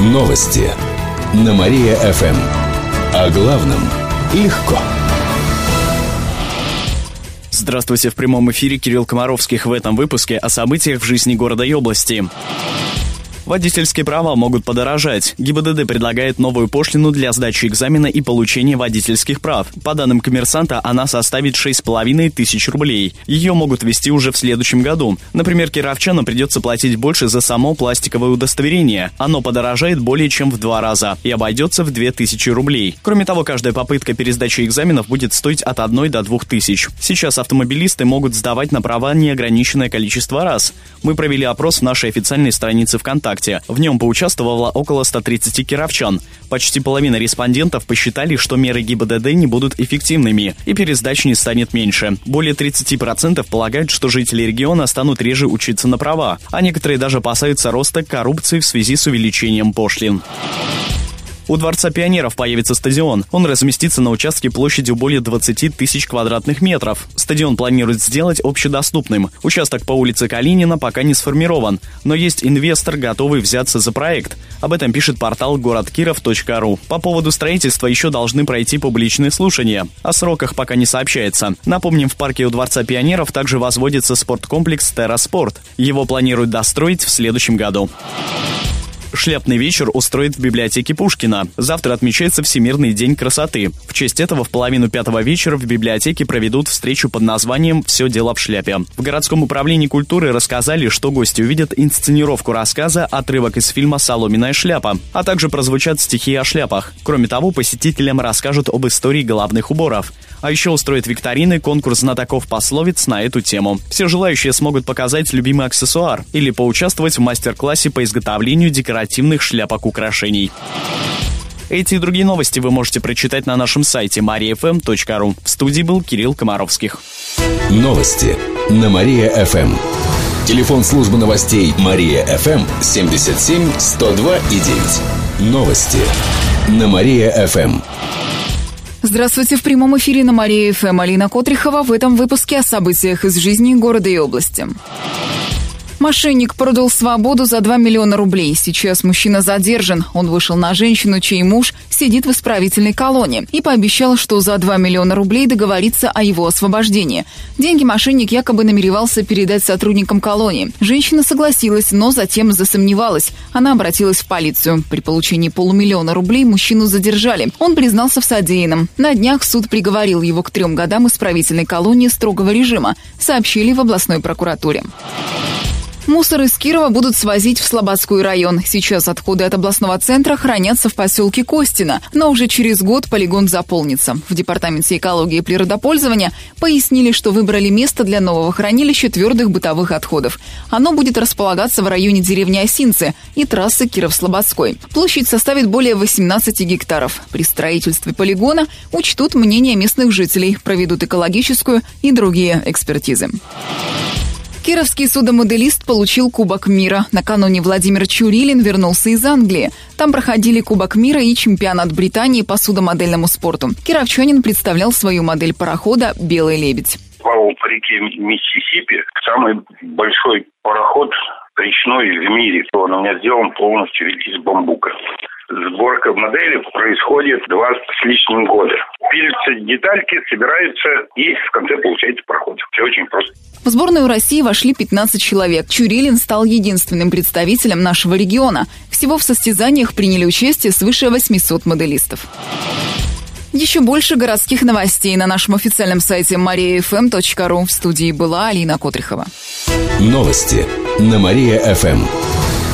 Новости на Мария-ФМ. О главном легко. Здравствуйте, в прямом эфире Кирилл Комаровских в этом выпуске о событиях в жизни города и области. Водительские права могут подорожать. ГИБДД предлагает новую пошлину для сдачи экзамена и получения водительских прав. По данным коммерсанта, она составит 6,5 тысяч рублей. Ее могут ввести уже в следующем году. Например, кировчанам придется платить больше за само пластиковое удостоверение. Оно подорожает более чем в два раза и обойдется в 2000 рублей. Кроме того, каждая попытка пересдачи экзаменов будет стоить от 1 до 2 тысяч. Сейчас автомобилисты могут сдавать на права неограниченное количество раз. Мы провели опрос в нашей официальной странице ВКонтакте ВКонтакте. В нем поучаствовало около 130 кировчан. Почти половина респондентов посчитали, что меры ГИБДД не будут эффективными и пересдач не станет меньше. Более 30% полагают, что жители региона станут реже учиться на права, а некоторые даже опасаются роста коррупции в связи с увеличением пошлин. У Дворца пионеров появится стадион. Он разместится на участке площадью более 20 тысяч квадратных метров. Стадион планируют сделать общедоступным. Участок по улице Калинина пока не сформирован, но есть инвестор, готовый взяться за проект. Об этом пишет портал городкиров.ру. По поводу строительства еще должны пройти публичные слушания. О сроках пока не сообщается. Напомним, в парке у Дворца пионеров также возводится спорткомплекс «Терраспорт». Его планируют достроить в следующем году. Шляпный вечер устроит в библиотеке Пушкина. Завтра отмечается Всемирный день красоты. В честь этого в половину пятого вечера в библиотеке проведут встречу под названием «Все дело в шляпе». В городском управлении культуры рассказали, что гости увидят инсценировку рассказа «Отрывок из фильма «Соломенная шляпа», а также прозвучат стихи о шляпах. Кроме того, посетителям расскажут об истории головных уборов. А еще устроят викторины, конкурс знатоков пословиц на эту тему. Все желающие смогут показать любимый аксессуар или поучаствовать в мастер-классе по изготовлению декоративных шляпок украшений. Эти и другие новости вы можете прочитать на нашем сайте mariafm.ru. В студии был Кирилл Комаровских. Новости на Мария-ФМ. Телефон службы новостей Мария-ФМ 77 102 и 9. Новости на Мария-ФМ. Здравствуйте, в прямом эфире на Мария ФМ Алина Котрихова в этом выпуске о событиях из жизни города и области. Мошенник продал свободу за 2 миллиона рублей. Сейчас мужчина задержан. Он вышел на женщину, чей муж сидит в исправительной колонии, и пообещал, что за 2 миллиона рублей договорится о его освобождении. Деньги мошенник якобы намеревался передать сотрудникам колонии. Женщина согласилась, но затем засомневалась. Она обратилась в полицию. При получении полумиллиона рублей мужчину задержали. Он признался в содеянном. На днях суд приговорил его к трем годам исправительной колонии строгого режима, сообщили в областной прокуратуре. Мусор из Кирова будут свозить в Слободской район. Сейчас отходы от областного центра хранятся в поселке Костина, но уже через год полигон заполнится. В Департаменте экологии и природопользования пояснили, что выбрали место для нового хранилища твердых бытовых отходов. Оно будет располагаться в районе деревни Осинцы и трассы Киров-Слободской. Площадь составит более 18 гектаров. При строительстве полигона учтут мнение местных жителей, проведут экологическую и другие экспертизы. Кировский судомоделист получил Кубок мира. Накануне Владимир Чурилин вернулся из Англии. Там проходили Кубок мира и чемпионат Британии по судомодельному спорту. Кировчанин представлял свою модель парохода «Белый лебедь». Плавал по реке Миссисипи. Самый большой пароход речной в мире. Он у меня сделан полностью из бамбука. Сборка модели происходит два с лишним года. Пилятся детальки, собираются и в конце получается пароход. Все очень просто. В сборную России вошли 15 человек. Чурилин стал единственным представителем нашего региона. Всего в состязаниях приняли участие свыше 800 моделистов. Еще больше городских новостей на нашем официальном сайте mariafm.ru. В студии была Алина Котрихова. Новости на Мария-ФМ.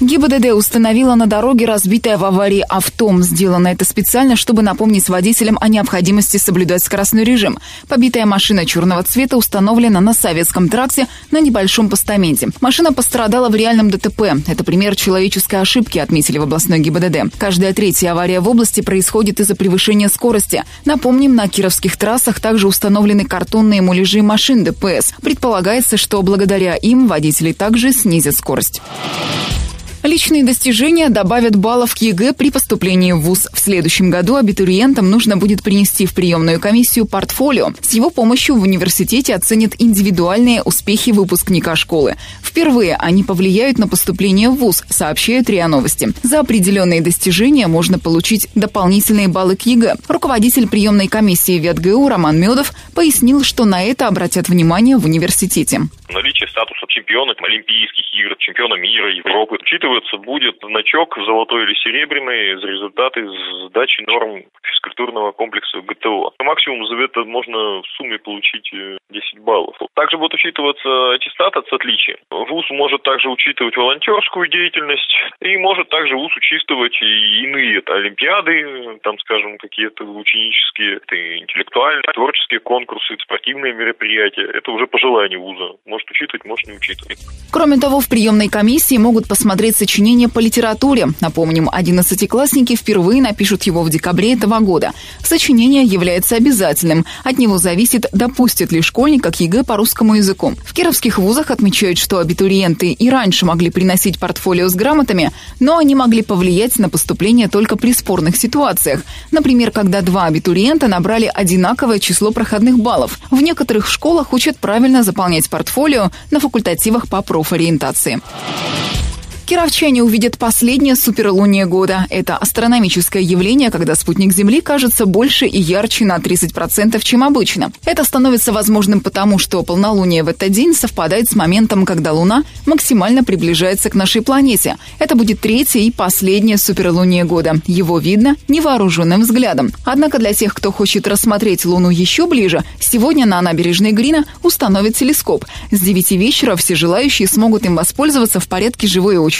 ГИБДД установила на дороге разбитое в аварии авто. Сделано это специально, чтобы напомнить водителям о необходимости соблюдать скоростной режим. Побитая машина черного цвета установлена на советском тракте на небольшом постаменте. Машина пострадала в реальном ДТП. Это пример человеческой ошибки, отметили в областной ГИБДД. Каждая третья авария в области происходит из-за превышения скорости. Напомним, на кировских трассах также установлены картонные муляжи машин ДПС. Предполагается, что благодаря им водители также снизят скорость. Личные достижения добавят баллов к ЕГЭ при поступлении в ВУЗ. В следующем году абитуриентам нужно будет принести в приемную комиссию портфолио. С его помощью в университете оценят индивидуальные успехи выпускника школы. Впервые они повлияют на поступление в ВУЗ, сообщают РИА Новости. За определенные достижения можно получить дополнительные баллы к ЕГЭ. Руководитель приемной комиссии ВятГУ Роман Медов пояснил, что на это обратят внимание в университете. Наличие статуса чемпиона Олимпийских игр, чемпиона мира, Европы. Учитываться будет значок золотой или серебряный за результаты сдачи норм физкультурного комплекса ГТО. Максимум за это можно в сумме получить 10 э, баллов. Также будет учитываться аттестат от отличия. ВУЗ может также учитывать волонтерскую деятельность и может также ВУЗ учитывать и иные олимпиады, там, скажем, какие-то ученические, интеллектуальные, творческие конкурсы, спортивные мероприятия. Это уже по желанию ВУЗа. Может учитывать, может не учитывать. Кроме того, в приемной комиссии могут посмотреть сочинение по литературе. Напомним, одиннадцатиклассники впервые напишут его в декабре этого года. Сочинение является обязательным. От него зависит, допустит ли школьник к ЕГЭ по русскому языку. В кировских вузах отмечают, что абитуриенты и раньше могли приносить портфолио с грамотами, но они могли повлиять на поступление только при спорных ситуациях. Например, когда два абитуриента набрали одинаковое число проходных баллов. В некоторых школах учат правильно заполнять портфолио на факультативах по профориентации. Кировчане увидят последнее суперлуние года. Это астрономическое явление, когда спутник Земли кажется больше и ярче на 30%, чем обычно. Это становится возможным потому, что полнолуние в этот день совпадает с моментом, когда Луна максимально приближается к нашей планете. Это будет третье и последнее суперлуние года. Его видно невооруженным взглядом. Однако для тех, кто хочет рассмотреть Луну еще ближе, сегодня на набережной Грина установят телескоп. С 9 вечера все желающие смогут им воспользоваться в порядке живой очереди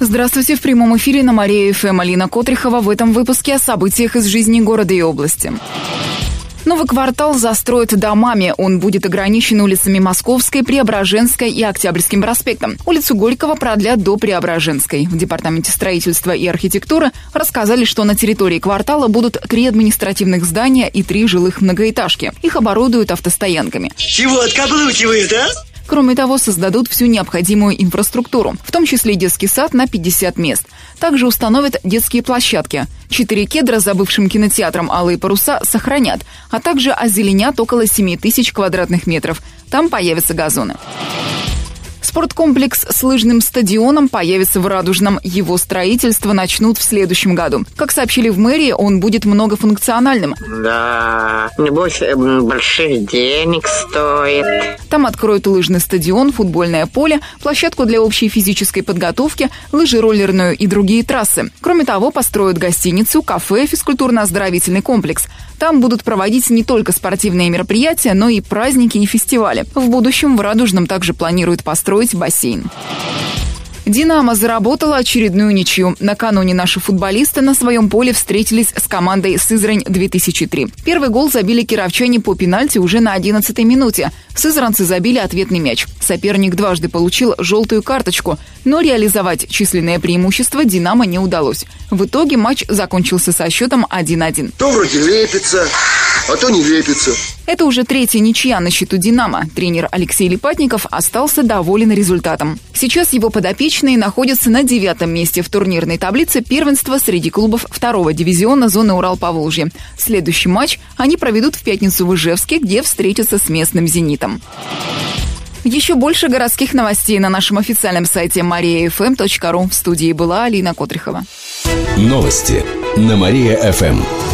Здравствуйте, в прямом эфире на Мария ФМ Алина Котрихова в этом выпуске о событиях из жизни города и области. Новый квартал застроят домами. Он будет ограничен улицами Московской, Преображенской и Октябрьским проспектом. Улицу Горького продлят до Преображенской. В Департаменте строительства и архитектуры рассказали, что на территории квартала будут три административных здания и три жилых многоэтажки. Их оборудуют автостоянками. Чего откаблучиваешь, да? Кроме того, создадут всю необходимую инфраструктуру, в том числе детский сад на 50 мест. Также установят детские площадки. Четыре кедра за бывшим кинотеатром «Алые паруса» сохранят, а также озеленят около 7 тысяч квадратных метров. Там появятся газоны. Спорткомплекс с лыжным стадионом появится в Радужном. Его строительство начнут в следующем году. Как сообщили в мэрии, он будет многофункциональным. Да, небось, больших денег стоит. Там откроют лыжный стадион, футбольное поле, площадку для общей физической подготовки, лыжи роллерную и другие трассы. Кроме того, построят гостиницу, кафе, физкультурно-оздоровительный комплекс. Там будут проводить не только спортивные мероприятия, но и праздники и фестивали. В будущем в Радужном также планируют построить бассейн. «Динамо» заработала очередную ничью. Накануне наши футболисты на своем поле встретились с командой «Сызрань-2003». Первый гол забили кировчане по пенальти уже на 11-й минуте. Сызранцы забили ответный мяч. Соперник дважды получил желтую карточку, но реализовать численное преимущество «Динамо» не удалось. В итоге матч закончился со счетом 1-1. То вроде лепится, а то не лепится. Это уже третья ничья на счету «Динамо». Тренер Алексей Липатников остался доволен результатом. Сейчас его подопечные находятся на девятом месте в турнирной таблице первенства среди клубов второго дивизиона зоны Урал-Поволжье. Следующий матч они проведут в пятницу в Ижевске, где встретятся с местным «Зенитом». Еще больше городских новостей на нашем официальном сайте mariafm.ru. В студии была Алина Котрихова. Новости на Мария-ФМ.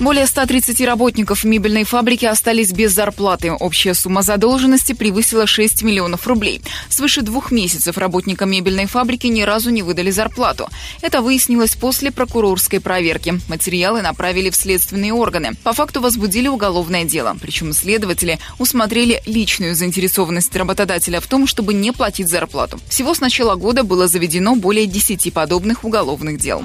Более 130 работников мебельной фабрики остались без зарплаты. Общая сумма задолженности превысила 6 миллионов рублей. Свыше двух месяцев работникам мебельной фабрики ни разу не выдали зарплату. Это выяснилось после прокурорской проверки. Материалы направили в следственные органы. По факту возбудили уголовное дело. Причем следователи усмотрели личную заинтересованность работодателя в том, чтобы не платить зарплату. Всего с начала года было заведено более 10 подобных уголовных дел.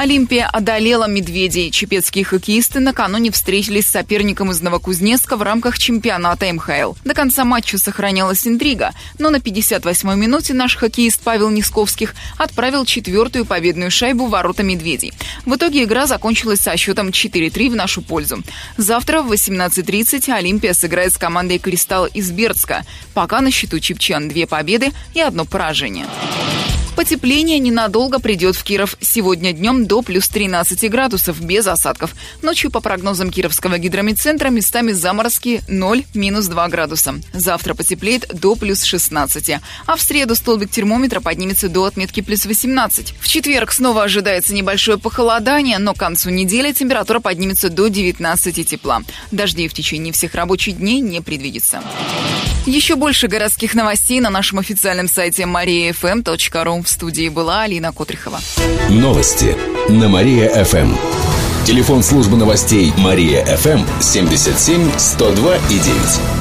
Олимпия одолела медведей. Чепецкие хоккеисты накануне встретились с соперником из Новокузнецка в рамках чемпионата МХЛ. До конца матча сохранялась интрига, но на 58-й минуте наш хоккеист Павел Нисковских отправил четвертую победную шайбу в ворота медведей. В итоге игра закончилась со счетом 4-3 в нашу пользу. Завтра в 18.30 Олимпия сыграет с командой «Кристалл» из Бердска. Пока на счету Чепчан две победы и одно поражение. Потепление ненадолго придет в Киров. Сегодня днем до плюс 13 градусов, без осадков. Ночью, по прогнозам Кировского гидромедцентра, местами заморозки 0-2 градуса. Завтра потеплеет до плюс 16. А в среду столбик термометра поднимется до отметки плюс 18. В четверг снова ожидается небольшое похолодание, но к концу недели температура поднимется до 19 тепла. Дождей в течение всех рабочих дней не предвидится. Еще больше городских новостей на нашем официальном сайте mariafm.ru. В студии была Алина Котрихова. Новости на Мария-ФМ. Телефон службы новостей Мария-ФМ 77 102 и 9.